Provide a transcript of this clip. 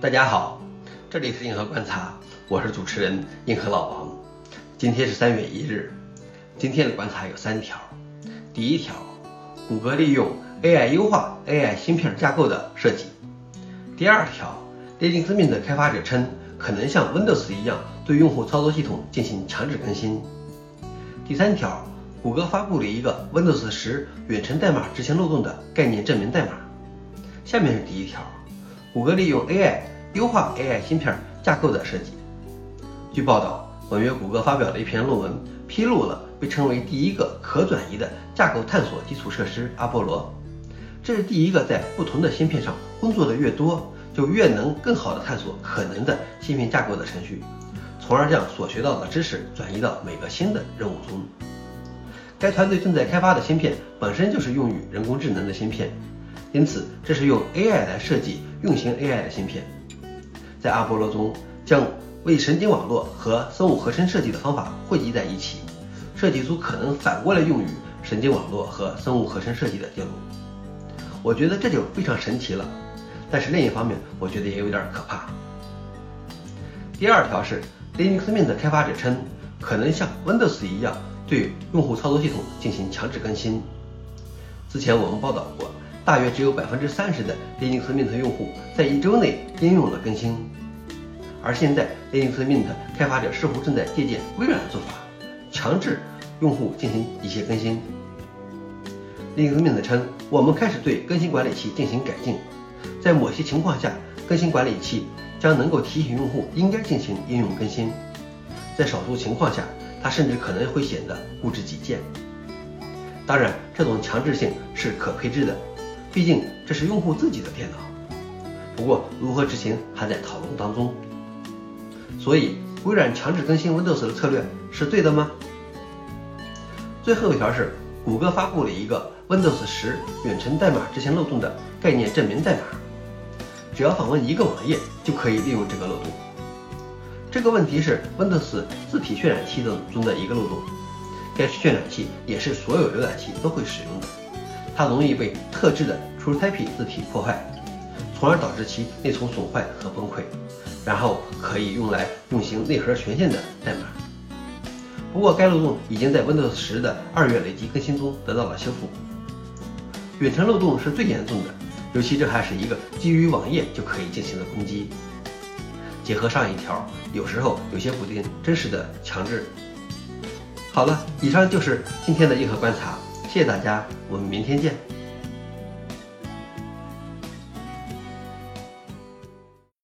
大家好，这里是硬核观察，我是主持人硬核老王。今天是三月一日，今天的观察有三条。第一条，谷歌利用 AI 优化 AI 芯片架构的设计。第二条，列宁斯敏的开发者称，可能像 Windows 一样对用户操作系统进行强制更新。第三条，谷歌发布了一个 Windows 十远程代码执行漏洞的概念证明代码。下面是第一条。谷歌利用 AI 优化 AI 芯片架构的设计。据报道，本月谷歌发表了一篇论文，披露了被称为第一个可转移的架构探索基础设施阿波罗。这是第一个在不同的芯片上工作的越多，就越能更好的探索可能的芯片架构的程序，从而将所学到的知识转移到每个新的任务中。该团队正在开发的芯片本身就是用于人工智能的芯片。因此，这是用 AI 来设计运行 AI 的芯片，在阿波罗中将为神经网络和生物合成设计的方法汇集在一起，设计出可能反过来用于神经网络和生物合成设计的电路。我觉得这就非常神奇了，但是另一方面，我觉得也有点可怕。第二条是 Linux Mint 开发者称，可能像 Windows 一样对用户操作系统进行强制更新。之前我们报道过。大约只有百分之三十的 Linux Mint 用户在一周内应用了更新，而现在 Linux Mint 开发者似乎正在借鉴微软的做法，强制用户进行一些更新。Linux Mint 称，我们开始对更新管理器进行改进，在某些情况下，更新管理器将能够提醒用户应该进行应用更新，在少数情况下，它甚至可能会显得固执己见。当然，这种强制性是可配置的。毕竟这是用户自己的电脑，不过如何执行还在讨论当中。所以微软强制更新 Windows 的策略是对的吗？最后一条是，谷歌发布了一个 Windows 十远程代码执行漏洞的概念证明代码，只要访问一个网页就可以利用这个漏洞。这个问题是 Windows 字体渲染器的中的一个漏洞，该渲染器也是所有浏览器都会使用的。它容易被特制的 TrueType 字体破坏，从而导致其内存损坏和崩溃，然后可以用来运行内核权限的代码。不过该漏洞已经在 Windows 十的二月累计更新中得到了修复。远程漏洞是最严重的，尤其这还是一个基于网页就可以进行的攻击。结合上一条，有时候有些补丁真实的强制。好了，以上就是今天的硬核观察。谢谢大家，我们明天见。